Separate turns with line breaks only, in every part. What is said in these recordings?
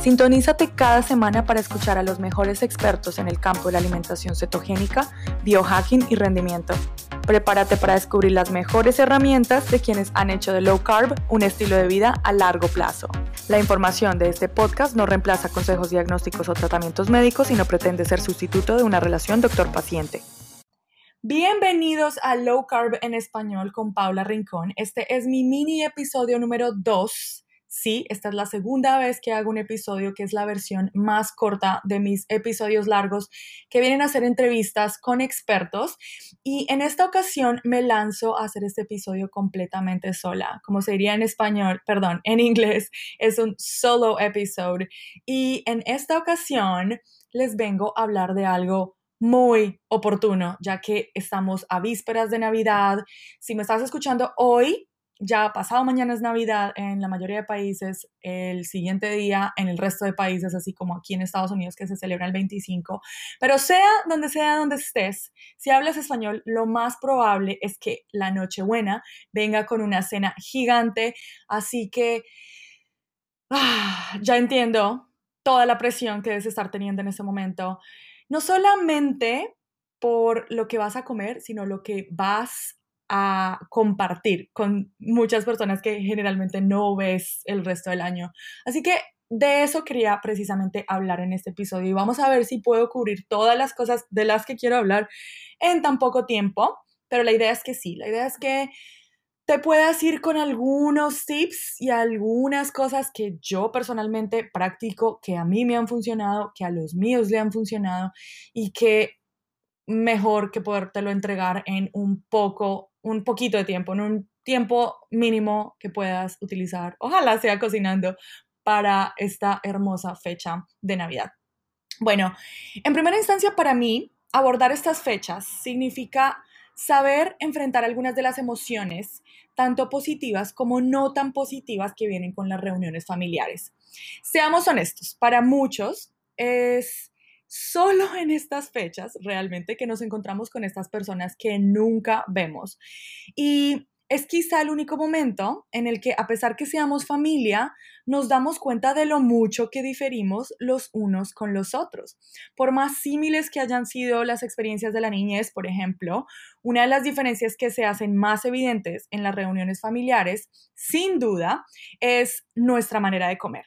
Sintonízate cada semana para escuchar a los mejores expertos en el campo de la alimentación cetogénica, biohacking y rendimiento. Prepárate para descubrir las mejores herramientas de quienes han hecho de low carb un estilo de vida a largo plazo. La información de este podcast no reemplaza consejos diagnósticos o tratamientos médicos y no pretende ser sustituto de una relación doctor-paciente. Bienvenidos a Low Carb en español con Paula Rincón. Este es mi mini episodio número 2 Sí, esta es la segunda vez que hago un episodio que es la versión más corta de mis episodios largos que vienen a hacer entrevistas con expertos. Y en esta ocasión me lanzo a hacer este episodio completamente sola, como se diría en español, perdón, en inglés es un solo episode. Y en esta ocasión les vengo a hablar de algo muy oportuno, ya que estamos a vísperas de Navidad. Si me estás escuchando hoy, ya pasado mañana es Navidad en la mayoría de países, el siguiente día en el resto de países, así como aquí en Estados Unidos que se celebra el 25. Pero sea donde sea donde estés, si hablas español, lo más probable es que la Nochebuena venga con una cena gigante, así que ah, ya entiendo toda la presión que debes estar teniendo en ese momento. No solamente por lo que vas a comer, sino lo que vas a compartir con muchas personas que generalmente no ves el resto del año. Así que de eso quería precisamente hablar en este episodio y vamos a ver si puedo cubrir todas las cosas de las que quiero hablar en tan poco tiempo, pero la idea es que sí, la idea es que te puedas ir con algunos tips y algunas cosas que yo personalmente practico, que a mí me han funcionado, que a los míos le han funcionado y que mejor que podértelo entregar en un poco un poquito de tiempo, en un tiempo mínimo que puedas utilizar, ojalá sea cocinando para esta hermosa fecha de Navidad. Bueno, en primera instancia para mí, abordar estas fechas significa saber enfrentar algunas de las emociones, tanto positivas como no tan positivas que vienen con las reuniones familiares. Seamos honestos, para muchos es solo en estas fechas realmente que nos encontramos con estas personas que nunca vemos. Y es quizá el único momento en el que, a pesar que seamos familia, nos damos cuenta de lo mucho que diferimos los unos con los otros. Por más símiles que hayan sido las experiencias de la niñez, por ejemplo, una de las diferencias que se hacen más evidentes en las reuniones familiares, sin duda, es nuestra manera de comer.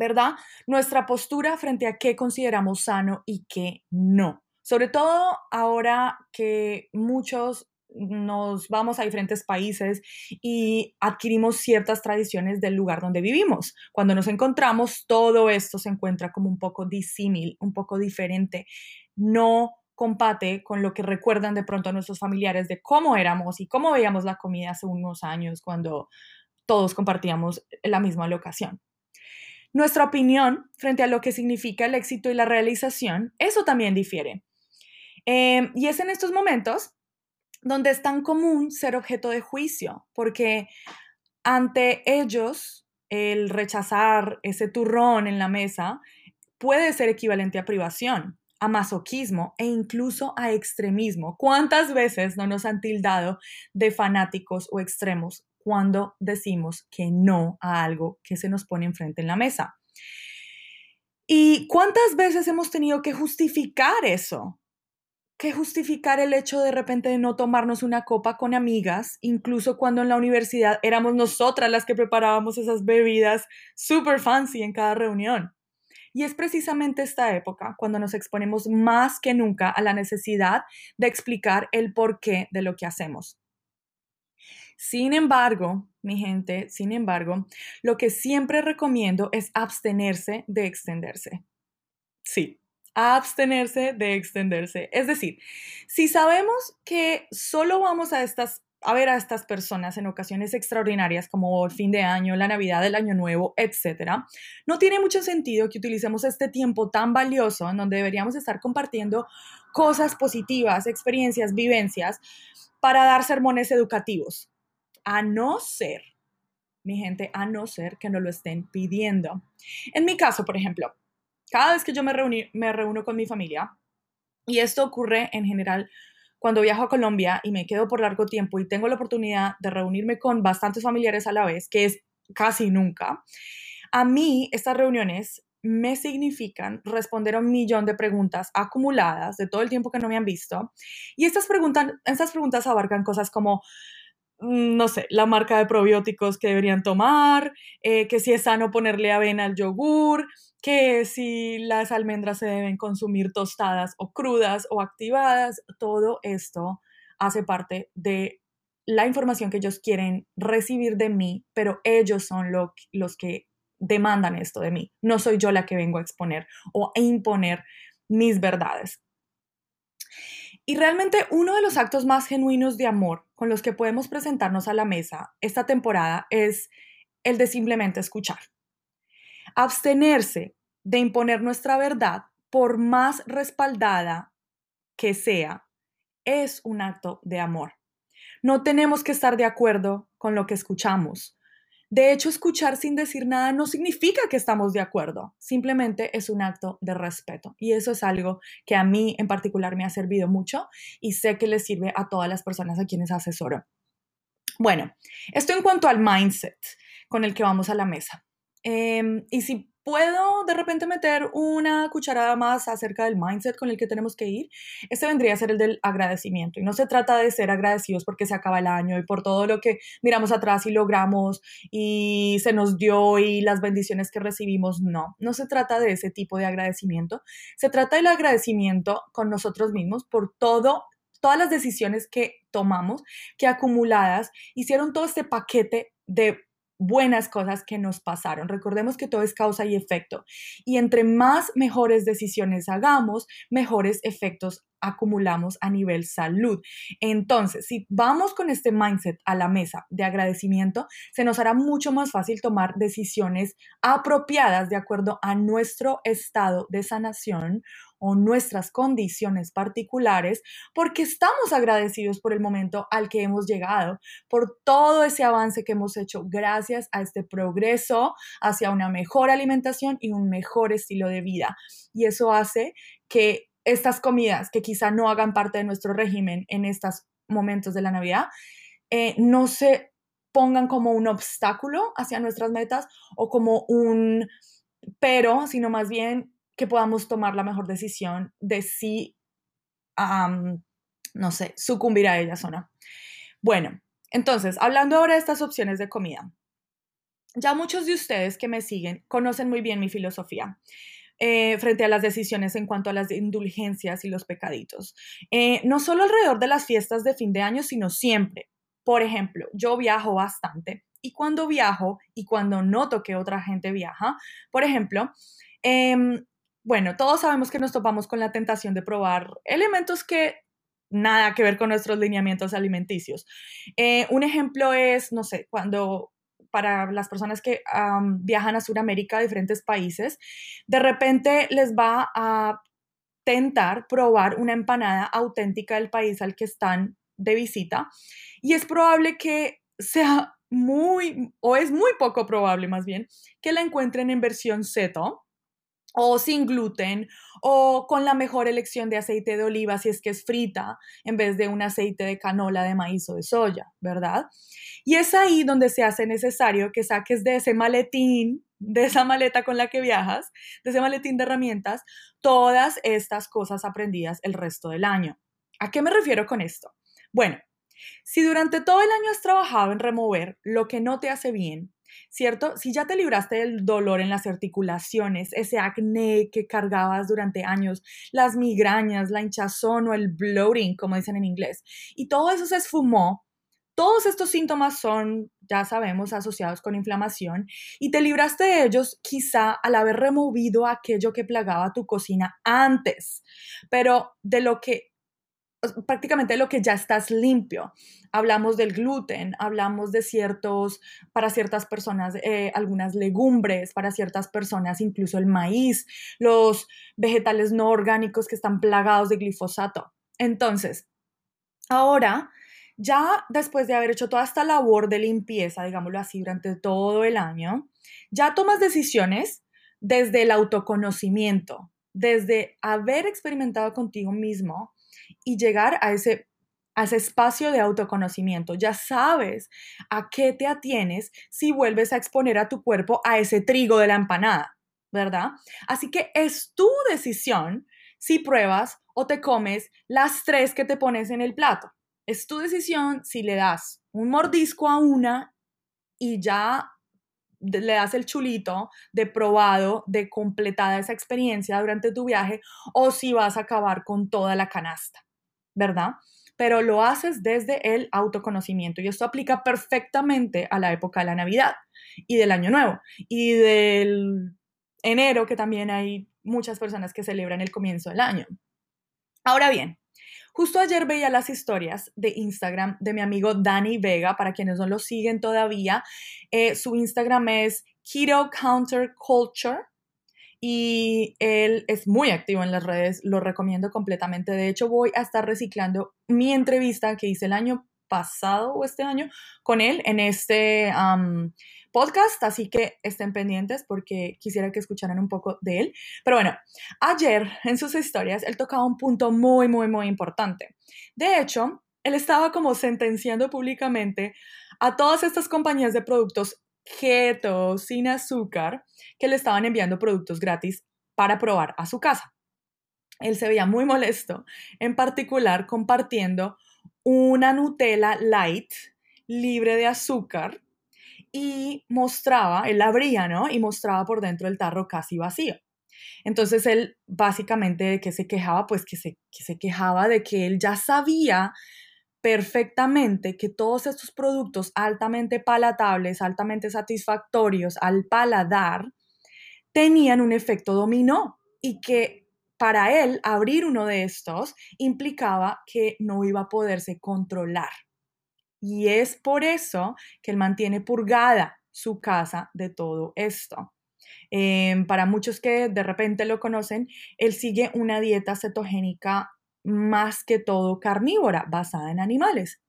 ¿Verdad? Nuestra postura frente a qué consideramos sano y qué no. Sobre todo ahora que muchos nos vamos a diferentes países y adquirimos ciertas tradiciones del lugar donde vivimos. Cuando nos encontramos, todo esto se encuentra como un poco disímil, un poco diferente. No compate con lo que recuerdan de pronto nuestros familiares de cómo éramos y cómo veíamos la comida hace unos años cuando todos compartíamos la misma locación. Nuestra opinión frente a lo que significa el éxito y la realización, eso también difiere. Em, y es en estos momentos donde es tan común ser objeto de juicio, porque ante ellos el rechazar ese turrón en la mesa puede ser equivalente a privación, a masoquismo e incluso a extremismo. ¿Cuántas veces no nos han tildado de fanáticos o extremos cuando decimos que no a algo que se nos pone enfrente en la mesa. ¿Y cuántas veces hemos tenido que justificar eso? Que justificar el hecho de repente de no tomarnos una copa con amigas, incluso cuando en la universidad éramos nosotras las que preparábamos esas bebidas super fancy en cada reunión. Y es precisamente esta época cuando nos exponemos más que nunca a la necesidad de explicar el porqué de lo que hacemos. Sin embargo, mi gente, sin embargo, lo que siempre recomiendo es abstenerse de extenderse. Sí, abstenerse de extenderse. Es decir, si sabemos que solo vamos a estas a ver a estas personas en ocasiones extraordinarias como el fin de año, la Navidad, el Año Nuevo, etc., no tiene mucho sentido que utilicemos este tiempo tan valioso en donde deberíamos estar compartiendo cosas positivas, experiencias, vivencias, para dar sermones educativos a no ser, mi gente, a no ser que no lo estén pidiendo. En mi caso, por ejemplo, cada vez que yo me, reúno con mi familia, Y esto ocurre en general cuando viajo a Colombia y me quedo por largo tiempo y tengo la oportunidad de reunirme con bastantes familiares a la vez, que es casi nunca. A mí estas reuniones me significan responder a un millón de preguntas acumuladas de todo el tiempo que no me han visto. Y estas preguntas, estas preguntas abarcan cosas como, no sé, la marca de probióticos que deberían tomar, eh, que si es sano ponerle avena al yogur, que si las almendras se deben consumir tostadas o crudas o activadas, todo esto hace parte de la información que ellos quieren recibir de mí, pero ellos son los que demandan esto de mí. No soy yo la que vengo a exponer o a imponer mis verdades. Y realmente uno de los actos más genuinos de amor con los que podemos presentarnos a la mesa esta temporada es el de simplemente escuchar. Abstenerse de imponer nuestra verdad, por más respaldada que sea, es un acto de amor. No tenemos que estar de acuerdo con lo que escuchamos. De hecho, escuchar sin decir nada no significa que estamos de acuerdo, simplemente es un acto de respeto. Y eso es algo que a mí en particular me ha servido mucho y sé que le sirve a todas las personas a quienes asesoro. Bueno, esto en cuanto al mindset con el que vamos a la mesa. Em, y si puedo de repente meter una cucharada más acerca del mindset con el que tenemos que ir, este vendría a ser el del agradecimiento. Y no se trata de ser agradecidos porque se acaba el año y por todo lo que miramos atrás y logramos y se nos dio y las bendiciones que recibimos. No, no se trata de ese tipo de agradecimiento. Se trata del agradecimiento con nosotros mismos por todo todas las decisiones que tomamos, que acumuladas hicieron todo este paquete de buenas cosas que nos pasaron. Recordemos que todo es causa y efecto. Y entre más mejores decisiones hagamos, mejores efectos acumulamos a nivel salud. Entonces, si vamos con este mindset a la mesa de agradecimiento, se nos hará mucho más fácil tomar decisiones apropiadas de acuerdo a nuestro estado de sanación o nuestras condiciones particulares, porque estamos agradecidos por el momento al que hemos llegado, por todo ese avance que hemos hecho gracias a este progreso hacia una mejor alimentación y un mejor estilo de vida. Y eso hace que estas comidas que quizá no hagan parte de nuestro régimen en estos momentos de la Navidad, eh, no se pongan como un obstáculo hacia nuestras metas o como un pero, sino más bien que podamos tomar la mejor decisión de si, no sé, sucumbir a ellas o no. Bueno, entonces, hablando ahora de estas opciones de comida, ya muchos de ustedes que me siguen conocen muy bien mi filosofía. Eh, frente a las decisiones en cuanto a las indulgencias y los pecaditos. Eh, no solo alrededor de las fiestas de fin de año, sino siempre. Por ejemplo, yo viajo bastante y cuando viajo y cuando noto que otra gente viaja, por ejemplo, em, bueno, todos sabemos que nos topamos con la tentación de probar elementos que nada que ver con nuestros lineamientos alimenticios. Eh, un ejemplo es, no sé, cuando para las personas que viajan a Sudamérica, a diferentes países, de repente les va a tentar probar una empanada auténtica del país al que están de visita y es probable que sea muy, o es muy poco probable más bien, que la encuentren en versión seto o sin gluten o con la mejor elección de aceite de oliva si es que es frita en vez de un aceite de canola de maíz o de soya, ¿verdad? Y es ahí donde se hace necesario que saques de ese maletín, de esa maleta con la que viajas, de ese maletín de herramientas, todas estas cosas aprendidas el resto del año. ¿A qué me refiero con esto? Bueno, si durante todo el año has trabajado en remover lo que no te hace bien, ¿cierto? Si ya te libraste del dolor en las articulaciones, ese acné que cargabas durante años, las migrañas, la hinchazón o el bloating, como dicen en inglés, y todo eso se esfumó, todos estos síntomas son, ya sabemos, asociados con inflamación y te libraste de ellos quizá al haber removido aquello que plagaba tu cocina antes, pero de lo que prácticamente lo que ya estás limpio. Hablamos del gluten, hablamos de ciertos, para ciertas personas, eh, algunas legumbres, para ciertas personas incluso el maíz, los vegetales no orgánicos que están plagados de glifosato. Entonces, ahora, ya después de haber hecho toda esta labor de limpieza, digámoslo así, durante todo el año, ya tomas decisiones desde el autoconocimiento, desde haber experimentado contigo mismo y llegar a ese, a ese espacio de autoconocimiento. Ya sabes a qué te atienes si vuelves a exponer a tu cuerpo a ese trigo de la empanada, ¿verdad? Así que es tu decisión si pruebas o te comes las tres que te pones en el plato. Es tu decisión si le das un mordisco a una y ya le das el chulito de probado, de completada esa experiencia durante tu viaje, o si vas a acabar con toda la canasta, ¿verdad? Pero lo haces desde el autoconocimiento y esto aplica perfectamente a la época de la Navidad y del Año Nuevo y del enero, que también hay muchas personas que celebran el comienzo del año. Ahora bien, Justo ayer veía las historias de Instagram de mi amigo Danny Vega, para quienes no lo siguen todavía. Eh, su Instagram es Keto Counter Culture y él es muy activo en las redes, lo recomiendo completamente. De hecho, voy a estar reciclando mi entrevista que hice el año pasado o este año con él en este podcast, así que estén pendientes porque quisiera que escucharan un poco de él. Pero bueno, ayer en sus historias él tocaba un punto muy, muy, muy importante. De hecho, él estaba como sentenciando públicamente a todas estas compañías de productos keto, sin azúcar, que le estaban enviando productos gratis para probar a su casa. Él se veía muy molesto, en particular compartiendo una Nutella light libre de azúcar y mostraba, él abría, ¿no? Y mostraba por dentro el tarro casi vacío. Entonces él básicamente de qué se quejaba, pues que se, que se quejaba de que él ya sabía perfectamente que todos estos productos altamente palatables, altamente satisfactorios al paladar, tenían un efecto dominó y que para él abrir uno de estos implicaba que no iba a poderse controlar. Y es por eso que él mantiene purgada su casa de todo esto. Em, para muchos que de repente lo conocen, él sigue una dieta cetogénica más que todo carnívora, basada en animales.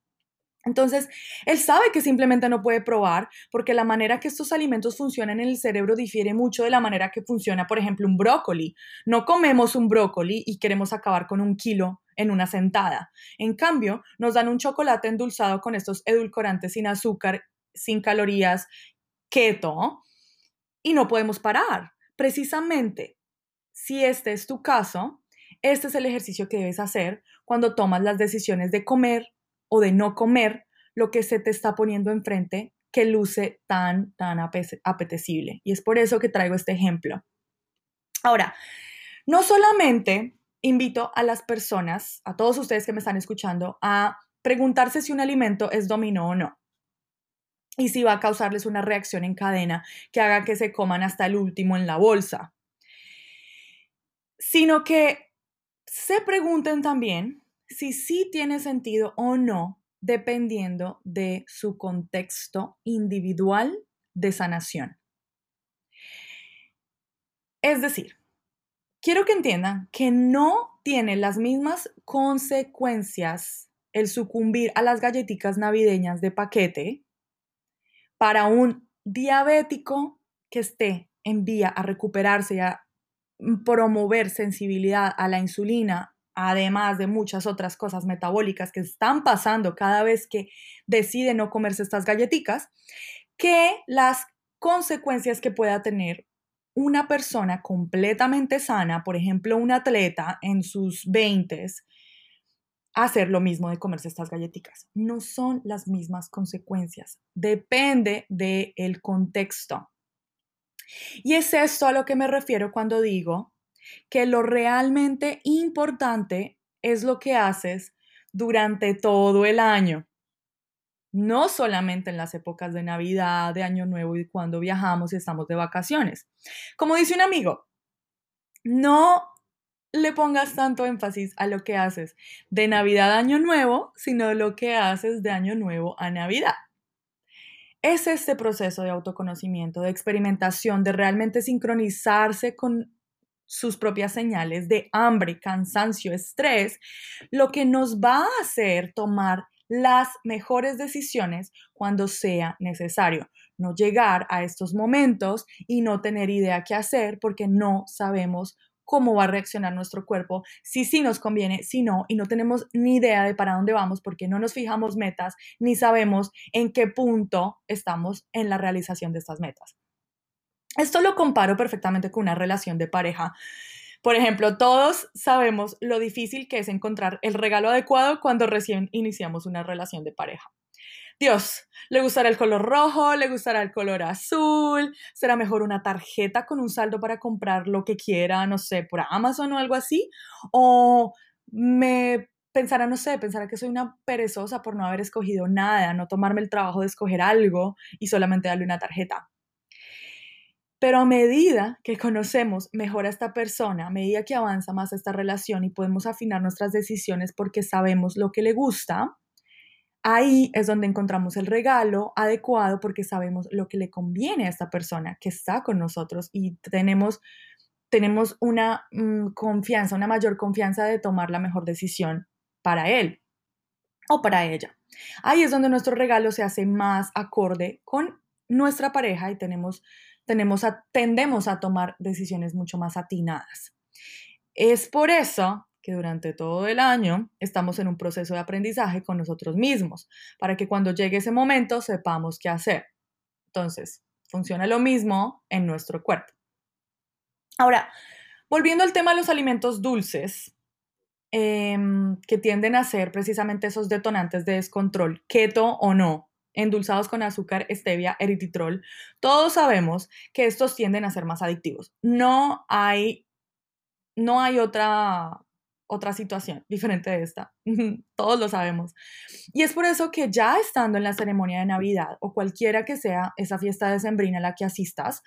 Entonces, él sabe que simplemente no puede probar porque la manera que estos alimentos funcionan en el cerebro difiere mucho de la manera que funciona, por ejemplo, un brócoli. No comemos un brócoli y queremos acabar con un kilo en una sentada. En cambio, nos dan un chocolate endulzado con estos edulcorantes sin azúcar, sin calorías, keto, y no podemos parar. Precisamente, si este es tu caso, este es el ejercicio que debes hacer cuando tomas las decisiones de comer o de no comer lo que se te está poniendo enfrente que luce tan, tan apetecible. Y es por eso que traigo este ejemplo. Ahora, no solamente invito a las personas, a todos ustedes que me están escuchando, a preguntarse si un alimento es dominó o no. Y si va a causarles una reacción en cadena que haga que se coman hasta el último en la bolsa. Sino que se pregunten también si sí tiene sentido o no, dependiendo de su contexto individual de sanación. Es decir, quiero que entiendan que no tiene las mismas consecuencias el sucumbir a las galletitas navideñas de paquete para un diabético que esté en vía a recuperarse y a promover sensibilidad a la insulina, además de muchas otras cosas metabólicas que están pasando cada vez que decide no comerse estas galletitas, que las consecuencias que pueda tener una persona completamente sana, por ejemplo, un atleta en sus 20 hacer lo mismo de comerse estas galletitas. No son las mismas consecuencias. Depende del el contexto. Y es esto a lo que me refiero cuando digo que lo realmente importante es lo que haces durante todo el año no solamente en las épocas de Navidad, de Año Nuevo y cuando viajamos y estamos de vacaciones. Como dice un amigo, no le pongas tanto énfasis a lo que haces de Navidad a Año Nuevo, sino lo que haces de Año Nuevo a Navidad. Es este proceso de autoconocimiento, de experimentación, de realmente sincronizarse con sus propias señales de hambre, cansancio, estrés, lo que nos va a hacer tomar las mejores decisiones cuando sea necesario. No llegar a estos momentos y no tener idea qué hacer porque no sabemos cómo va a reaccionar nuestro cuerpo, si sí nos conviene, si no, y no tenemos ni idea de para dónde vamos porque no nos fijamos metas ni sabemos en qué punto estamos en la realización de estas metas. Esto lo comparo perfectamente con una relación de pareja. Por ejemplo, todos sabemos lo difícil que es encontrar el regalo adecuado cuando recién iniciamos una relación de pareja. Dios, ¿le gustará el color rojo? ¿Le gustará el color azul? ¿Será mejor una tarjeta con un saldo para comprar lo que quiera, no sé, por Amazon o algo así? ¿O me pensará, no sé, pensará que soy una perezosa por no haber escogido nada, no tomarme el trabajo de escoger algo y solamente darle una tarjeta? Pero a medida que conocemos mejor a esta persona, a medida que avanza más esta relación y podemos afinar nuestras decisiones porque sabemos lo que le gusta, ahí es donde encontramos el regalo adecuado porque sabemos lo que le conviene a esta persona que está con nosotros y tenemos, tenemos una mm, confianza, una mayor confianza de tomar la mejor decisión para él o para ella. Ahí es donde nuestro regalo se hace más acorde con nuestra pareja y tenemos tenemos tendemos a tomar decisiones mucho más atinadas. Es por eso que durante todo el año estamos en un proceso de aprendizaje con nosotros mismos, para que cuando llegue ese momento sepamos qué hacer. Entonces, funciona lo mismo en nuestro cuerpo. Ahora, volviendo al tema de los alimentos dulces, em, que tienden a ser precisamente esos detonantes de descontrol, keto o no, endulzados con azúcar, stevia, eritritol, todos sabemos que estos tienden a ser más adictivos. No hay, no hay otra, otra situación diferente de esta. todos lo sabemos. Y es por eso que ya estando en la ceremonia de Navidad o cualquiera que sea esa fiesta de sembrina a la que asistas,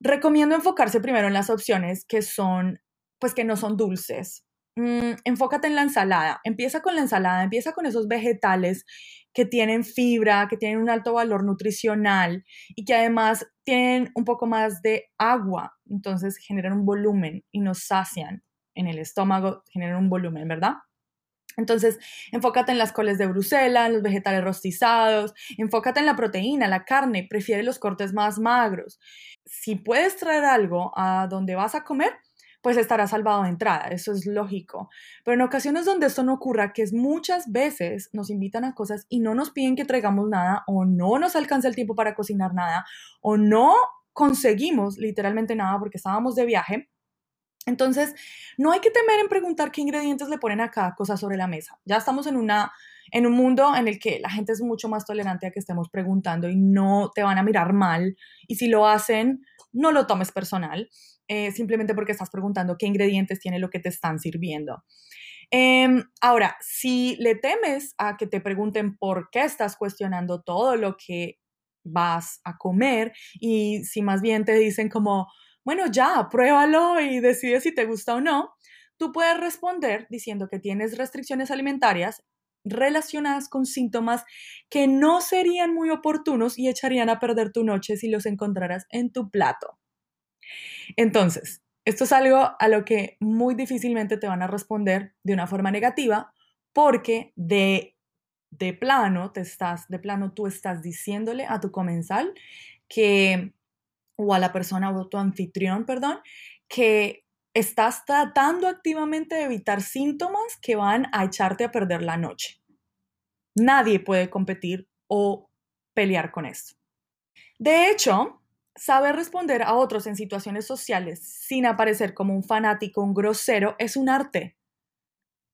recomiendo enfocarse primero en las opciones que son, pues que no son dulces. Mm, enfócate en la ensalada. Empieza con la ensalada, empieza con esos vegetales que tienen fibra, que tienen un alto valor nutricional y que además tienen un poco más de agua, entonces generan un volumen y nos sacian en el estómago, generan un volumen, ¿verdad? Entonces, enfócate en las coles de Bruselas, los vegetales rostizados, enfócate en la proteína, la carne, prefiere los cortes más magros. Si puedes traer algo a donde vas a comer, pues estará salvado de entrada, eso es lógico. Pero en ocasiones donde esto no ocurra, que es muchas veces nos invitan a cosas y no nos piden que traigamos nada o no nos alcanza el tiempo para cocinar nada o no conseguimos literalmente nada porque estábamos de viaje, entonces, no hay que temer en preguntar qué ingredientes le ponen a cada cosa sobre la mesa. Ya estamos en, una, en un mundo en el que la gente es mucho más tolerante a que estemos preguntando y no te van a mirar mal. Y si lo hacen, no lo tomes personal. Eh, simplemente porque estás preguntando qué ingredientes tiene lo que te están sirviendo. Em, ahora, si le temes a que te pregunten por qué estás cuestionando todo lo que vas a comer y si más bien te dicen como, bueno, ya, pruébalo y decide si te gusta o no, tú puedes responder diciendo que tienes restricciones alimentarias relacionadas con síntomas que no serían muy oportunos y echarían a perder tu noche si los encontraras en tu plato. Entonces, esto es algo a lo que muy difícilmente te van a responder de una forma negativa porque de, de plano te estás, de plano tú estás diciéndole a tu comensal que, o a la persona o a tu anfitrión, perdón, que estás tratando activamente de evitar síntomas que van a echarte a perder la noche. Nadie puede competir o pelear con esto. De hecho, Saber responder a otros en situaciones sociales sin aparecer como un fanático, un grosero, es un arte.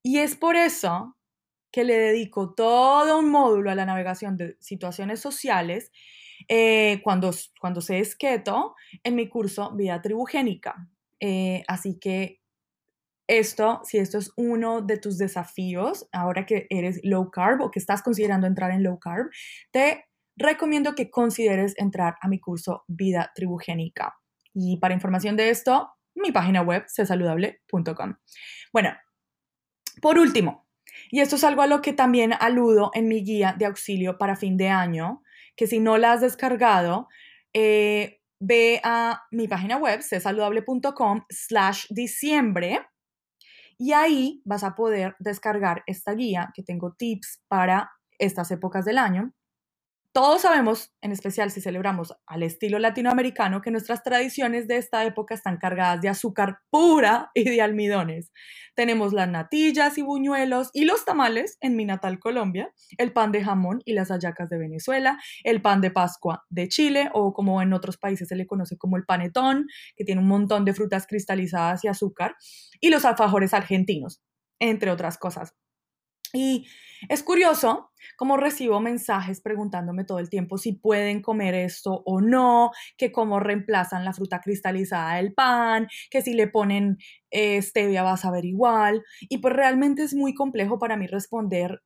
Y es por eso que le dedico todo un módulo a la navegación de situaciones sociales eh, cuando, cuando se es en mi curso Vida Tribugénica. Eh, así que esto, si esto es uno de tus desafíos, ahora que eres low carb o que estás considerando entrar en low carb, te recomiendo que consideres entrar a mi curso Vida Tribugénica. Y para información de esto, mi página web, cesaludable.com. Bueno, por último, y esto es algo a lo que también aludo en mi guía de auxilio para fin de año, que si no la has descargado, eh, ve a mi página web, cesaludable.com slash diciembre, y ahí vas a poder descargar esta guía que tengo tips para estas épocas del año Todos sabemos, en especial si celebramos al estilo latinoamericano, que nuestras tradiciones de esta época están cargadas de azúcar pura y de almidones. Tenemos las natillas y buñuelos y los tamales en mi natal Colombia, el pan de jamón y las hallacas de Venezuela, el pan de Pascua de Chile o como en otros países se le conoce como el panetón, que tiene un montón de frutas cristalizadas y azúcar, y los alfajores argentinos, entre otras cosas. Y es curioso cómo recibo mensajes preguntándome todo el tiempo si pueden comer esto o no, que cómo reemplazan la fruta cristalizada del pan, que si le ponen eh, stevia va a saber igual. Y pues realmente es muy complejo para mí responder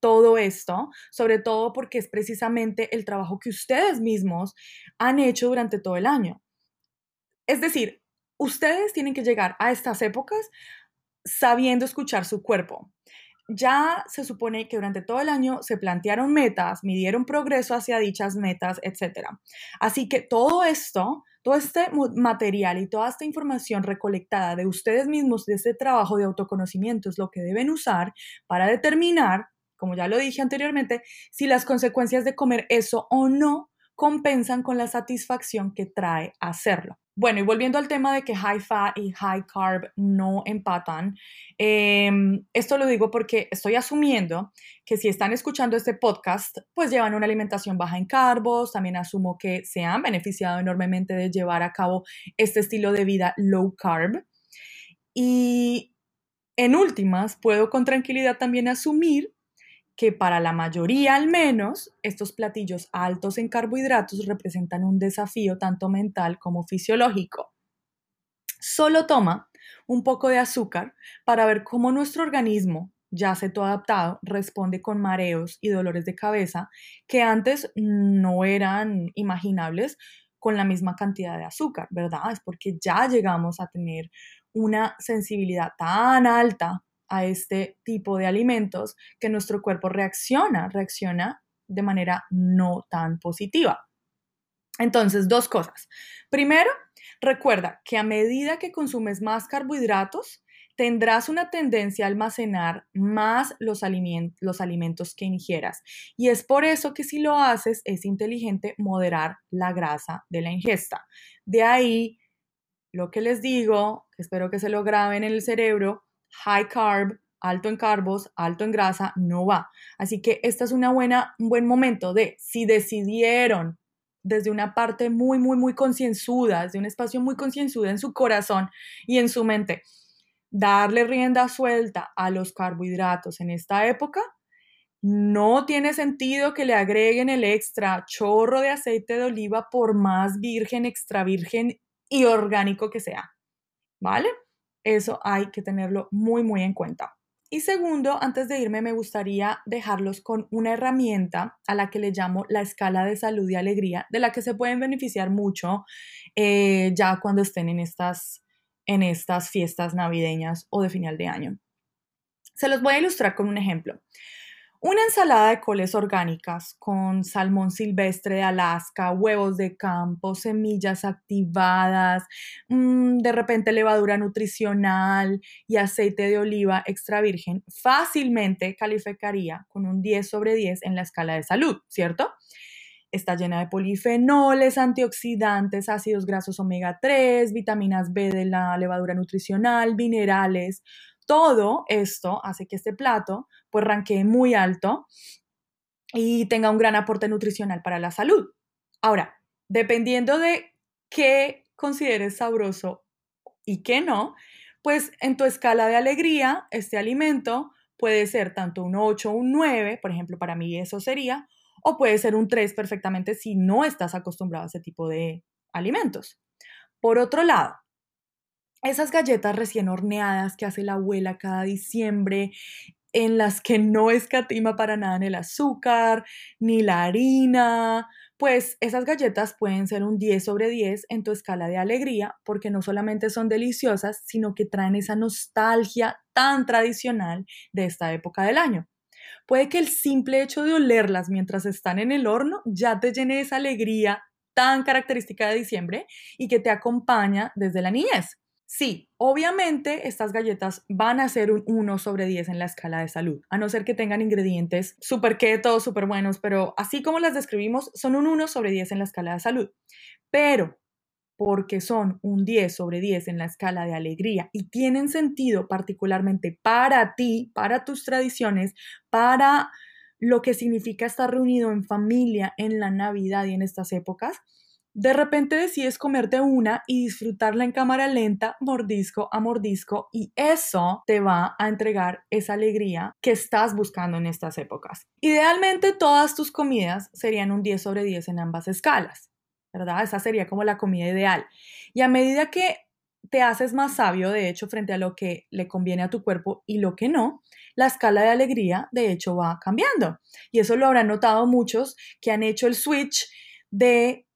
todo esto, sobre todo porque es precisamente el trabajo que ustedes mismos han hecho durante todo el año. Es decir, ustedes tienen que llegar a estas épocas sabiendo escuchar su cuerpo, ya se supone que durante todo el año se plantearon metas, midieron progreso hacia dichas metas, etc. Así que todo esto, todo este material y toda esta información recolectada de ustedes mismos, de este trabajo de autoconocimiento, es lo que deben usar para determinar, como ya lo dije anteriormente, si las consecuencias de comer eso o no compensan con la satisfacción que trae hacerlo. Bueno, y volviendo al tema de que high fat y high carb no empatan, em, esto lo digo porque estoy asumiendo que si están escuchando este podcast, pues llevan una alimentación baja en carbos, también asumo que se han beneficiado enormemente de llevar a cabo este estilo de vida low carb. Y en últimas, puedo con tranquilidad también asumir que para la mayoría al menos, estos platillos altos en carbohidratos representan un desafío tanto mental como fisiológico. Solo toma un poco de azúcar para ver cómo nuestro organismo, ya se todo adaptado, responde con mareos y dolores de cabeza que antes no eran imaginables con la misma cantidad de azúcar, ¿verdad? Es porque ya llegamos a tener una sensibilidad tan alta a este tipo de alimentos que nuestro cuerpo reacciona, reacciona de manera no tan positiva. Entonces, dos cosas. Primero, recuerda que a medida que consumes más carbohidratos, tendrás una tendencia a almacenar más los, los, alimentos que ingieras. Y es por eso que si lo haces, es inteligente moderar la grasa de la ingesta. De ahí, lo que les digo, espero que se lo graben en el cerebro, high carb, alto en carbos, alto en grasa, no va. Así que este es una buena, un buen momento de, si decidieron desde una parte muy, muy, muy concienzuda, desde un espacio muy concienzudo en su corazón y en su mente, darle rienda suelta a los carbohidratos en esta época, no tiene sentido que le agreguen el extra chorro de aceite de oliva por más virgen, extra virgen y orgánico que sea. ¿Vale? Eso hay que tenerlo muy, muy en cuenta. Y segundo, antes de irme, me gustaría dejarlos con una herramienta a la que le llamo la escala de salud y alegría, de la que se pueden beneficiar mucho eh, ya cuando estén en estas, en estas fiestas navideñas o de final de año. Se los voy a ilustrar con un ejemplo. Una ensalada de coles orgánicas con salmón silvestre de Alaska, huevos de campo, semillas activadas, mm, de repente levadura nutricional y aceite de oliva extra virgen, fácilmente calificaría con un 10 sobre 10 en la escala de salud, ¿cierto? Está llena de polifenoles, antioxidantes, ácidos grasos omega 3, vitaminas B de la levadura nutricional, minerales, todo esto hace que este plato pues ranquee muy alto y tenga un gran aporte nutricional para la salud. Ahora, dependiendo de qué consideres sabroso y qué no, pues en tu escala de alegría, este alimento puede ser tanto un 8 o un 9, por ejemplo, para mí eso sería, o puede ser un 3 perfectamente si no estás acostumbrado a ese tipo de alimentos. Por otro lado, esas galletas recién horneadas que hace la abuela cada diciembre, en las que no escatima para nada en el azúcar, ni la harina, pues esas galletas pueden ser un 10 sobre 10 en tu escala de alegría, porque no solamente son deliciosas, sino que traen esa nostalgia tan tradicional de esta época del año. Puede que el simple hecho de olerlas mientras están en el horno ya te llene esa alegría tan característica de diciembre y que te acompaña desde la niñez. Sí, obviamente estas galletas van a ser un 1 sobre 10 en la escala de salud, a no ser que tengan ingredientes súper keto, súper buenos, pero así como las describimos, son un 1 sobre 10 en la escala de salud. Pero porque son un 10 sobre 10 en la escala de alegría y tienen sentido particularmente para ti, para tus tradiciones, para lo que significa estar reunido en familia en la Navidad y en estas épocas, de repente decides comerte una y disfrutarla en cámara lenta, mordisco a mordisco, y eso te va a entregar esa alegría que estás buscando en estas épocas. Idealmente todas tus comidas serían un 10 sobre 10 en ambas escalas, ¿verdad? Esa sería como la comida ideal. Y a medida que te haces más sabio, de hecho, frente a lo que le conviene a tu cuerpo y lo que no, la escala de alegría, de hecho, va cambiando. Y eso lo habrán notado muchos que han hecho el switch de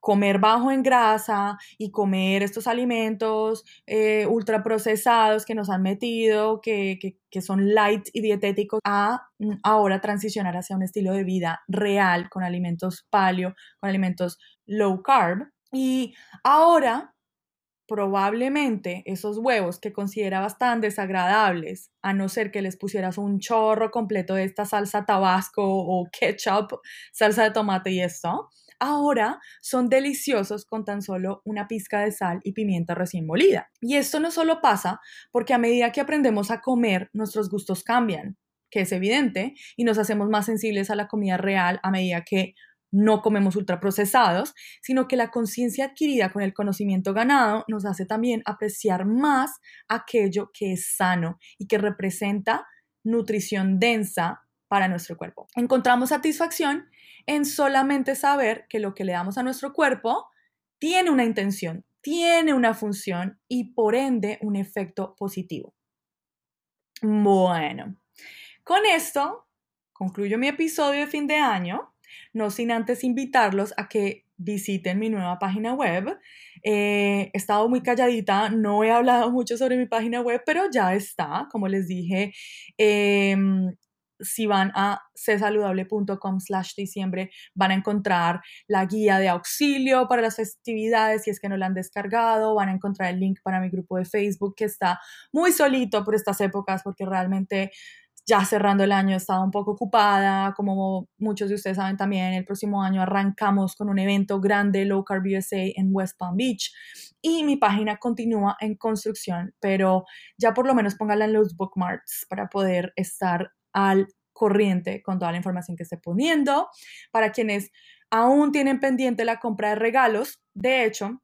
comer bajo en grasa y comer estos alimentos eh, ultraprocesados que nos han metido, que, que, son light y dietéticos, a mm, ahora transicionar hacia un estilo de vida real con alimentos paleo, con alimentos low carb. Y ahora probablemente esos huevos que considerabas tan desagradables, a no ser que les pusieras un chorro completo de esta salsa tabasco o ketchup, salsa de tomate y esto, ahora son deliciosos con tan solo una pizca de sal y pimienta recién molida. Y esto no solo pasa porque a medida que aprendemos a comer, nuestros gustos cambian, que es evidente, y nos hacemos más sensibles a la comida real a medida que no comemos ultraprocesados, sino que la conciencia adquirida con el conocimiento ganado nos hace también apreciar más aquello que es sano y que representa nutrición densa para nuestro cuerpo. Encontramos satisfacción en solamente saber que lo que le damos a nuestro cuerpo tiene una intención, tiene una función y por ende un efecto positivo. Bueno, con esto concluyo mi episodio de fin de año, no sin antes invitarlos a que visiten mi nueva página web. Eh, he estado muy calladita, no he hablado mucho sobre mi página web, pero ya está, como les dije. Em, si van a csaludable.com slash diciembre van a encontrar la guía de auxilio para las festividades si es que no la han descargado, van a encontrar el link para mi grupo de Facebook que está muy solito por estas épocas porque realmente ya cerrando el año he estado un poco ocupada, como muchos de ustedes saben también, el próximo año arrancamos con un evento grande Low Carb USA en West Palm Beach. Y mi página continúa en construcción, pero ya por lo menos póngala en los bookmarks para poder estar al corriente con toda la información que esté poniendo. Para quienes aún tienen pendiente la compra de regalos, de hecho,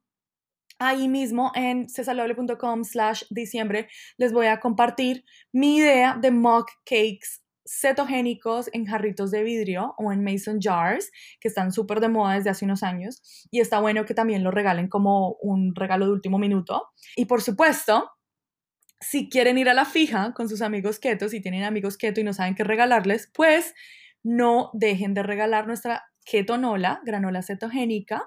ahí mismo en cesalable.com slash diciembre les voy a compartir mi idea de mock cakes cetogénicos en jarritos de vidrio o en mason jars, que están súper de moda desde hace unos años y está bueno que también lo regalen como un regalo de último minuto. Y por supuesto, si quieren ir a la fija con sus amigos keto, si tienen amigos keto y no saben qué regalarles, pues no dejen de regalar nuestra ketonola, granola cetogénica,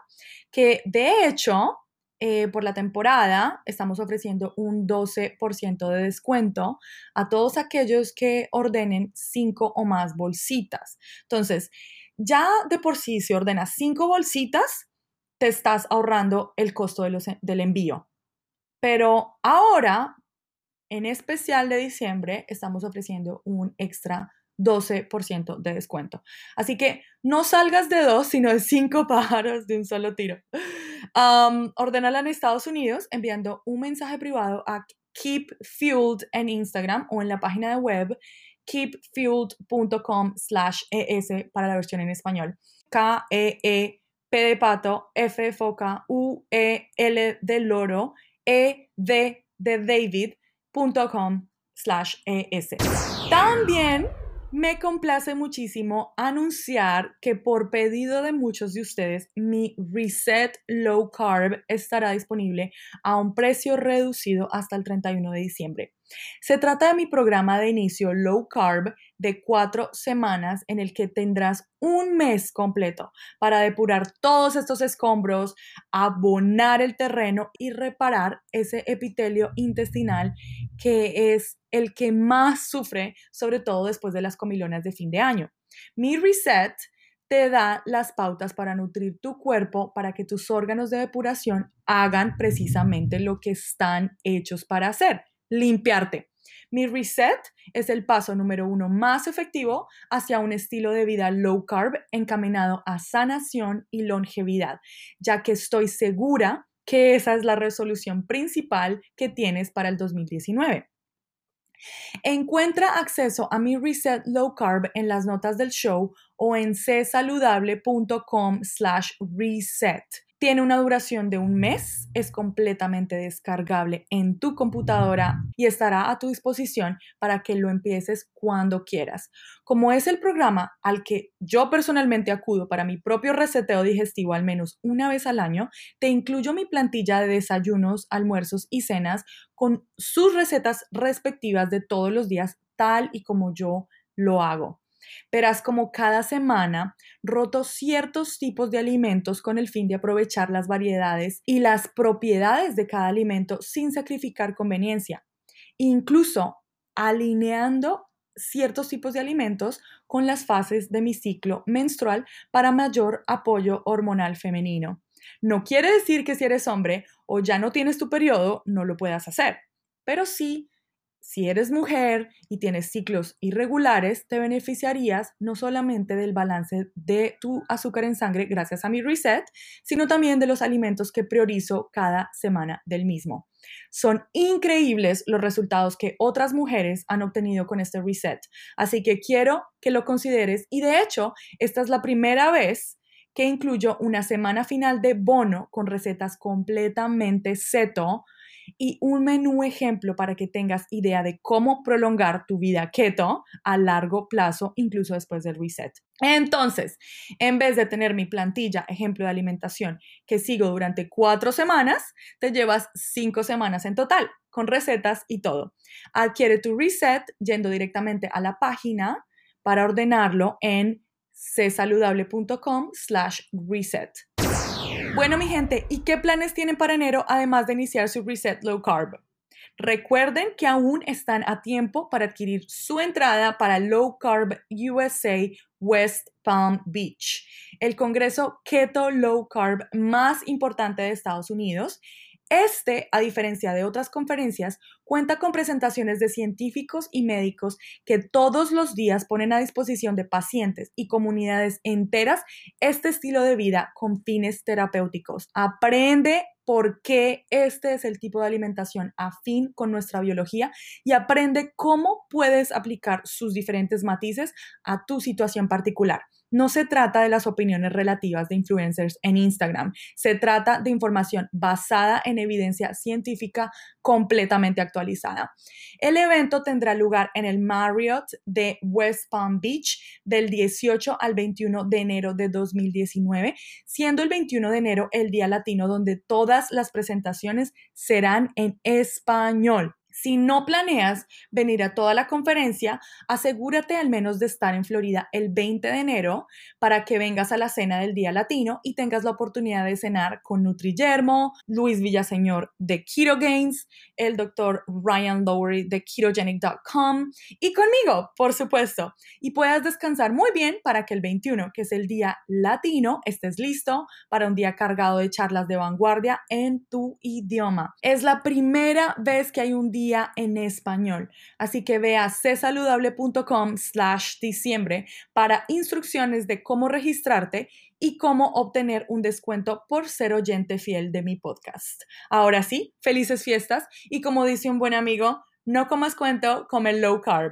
que de hecho eh, por la temporada estamos ofreciendo un 12% de descuento a todos aquellos que ordenen 5 o más bolsitas. Entonces, ya de por sí, si ordenas 5 bolsitas, te estás ahorrando el costo del envío. Pero ahora en especial de diciembre estamos ofreciendo un extra 12% de descuento. Así que no salgas de dos, sino de cinco pájaros de un solo tiro. Um, ordenala en Estados Unidos enviando un mensaje privado a Keep Fueled en Instagram o en la página de web keepfueled.com slash es para la versión en español. K-E-E, P de pato, F de foca, U-E-L de loro, E-D de David, es. También me complace muchísimo anunciar que por pedido de muchos de ustedes, mi Reset Low Carb estará disponible a un precio reducido hasta el 31 de diciembre. Se trata de mi programa de inicio low carb de cuatro semanas en el que tendrás un mes completo para depurar todos estos escombros, abonar el terreno y reparar ese epitelio intestinal que es el que más sufre, sobre todo después de las comilonas de fin de año. Mi reset te da las pautas para nutrir tu cuerpo para que tus órganos de depuración hagan precisamente lo que están hechos para hacer, limpiarte. Mi reset es el paso número uno más efectivo hacia un estilo de vida low carb encaminado a sanación y longevidad, ya que estoy segura que esa es la resolución principal que tienes para el 2019. Encuentra acceso a mi Reset Low Carb en las notas del show o en csaludable.com slash reset. Tiene una duración de un mes, es completamente descargable en tu computadora y estará a tu disposición para que lo empieces cuando quieras. Como es el programa al que yo personalmente acudo para mi propio reseteo digestivo al menos una vez al año, te incluyo mi plantilla de desayunos, almuerzos y cenas con sus recetas respectivas de todos los días tal y como yo lo hago. Verás como cada semana roto ciertos tipos de alimentos con el fin de aprovechar las variedades y las propiedades de cada alimento sin sacrificar conveniencia, incluso alineando ciertos tipos de alimentos con las fases de mi ciclo menstrual para mayor apoyo hormonal femenino. No quiere decir que si eres hombre o ya no tienes tu periodo no lo puedas hacer, pero sí si eres mujer y tienes ciclos irregulares, te beneficiarías no solamente del balance de tu azúcar en sangre gracias a mi reset, sino también de los alimentos que priorizo cada semana del mismo. Son increíbles los resultados que otras mujeres han obtenido con este reset, así que quiero que lo consideres y de hecho, esta es la primera vez que incluyo una semana final de bono con recetas completamente seto y un menú ejemplo para que tengas idea de cómo prolongar tu vida keto a largo plazo, incluso después del reset. Entonces, en vez de tener mi plantilla ejemplo de alimentación que sigo durante cuatro semanas, te llevas cinco semanas en total, con recetas y todo. Adquiere tu reset yendo directamente a la página para ordenarlo en csaludable.com slash reset. Bueno, mi gente, ¿y qué planes tienen para enero además de iniciar su Reset Low Carb? Recuerden que aún están a tiempo para adquirir su entrada para Low Carb USA West Palm Beach, el congreso keto low carb más importante de Estados Unidos este, a diferencia de otras conferencias, cuenta con presentaciones de científicos y médicos que todos los días ponen a disposición de pacientes y comunidades enteras este estilo de vida con fines terapéuticos. Aprende por qué este es el tipo de alimentación afín con nuestra biología y aprende cómo puedes aplicar sus diferentes matices a tu situación particular. No se trata de las opiniones relativas de influencers en Instagram, se trata de información basada en evidencia científica completamente actualizada. El evento tendrá lugar en el Marriott de West Palm Beach del 18 al 21 de enero de 2019, siendo el 21 de enero el día latino donde todas las presentaciones serán en español. Si no planeas venir a toda la conferencia, asegúrate al menos de estar en Florida el 20 de enero para que vengas a la cena del Día Latino y tengas la oportunidad de cenar con Nutri Yermo, Luis Villaseñor de Keto el doctor Ryan Lowry de ketogenic.com y conmigo, por supuesto. Y puedas descansar muy bien para que el 21, que es el Día Latino, estés listo para un día cargado de charlas de vanguardia en tu idioma. Es la primera vez que hay un día en español. Así que ve a csaludable.com slash diciembre para instrucciones de cómo registrarte y cómo obtener un descuento por ser oyente fiel de mi podcast. Ahora sí, felices fiestas y como dice un buen amigo, no comas cuento, come low carb.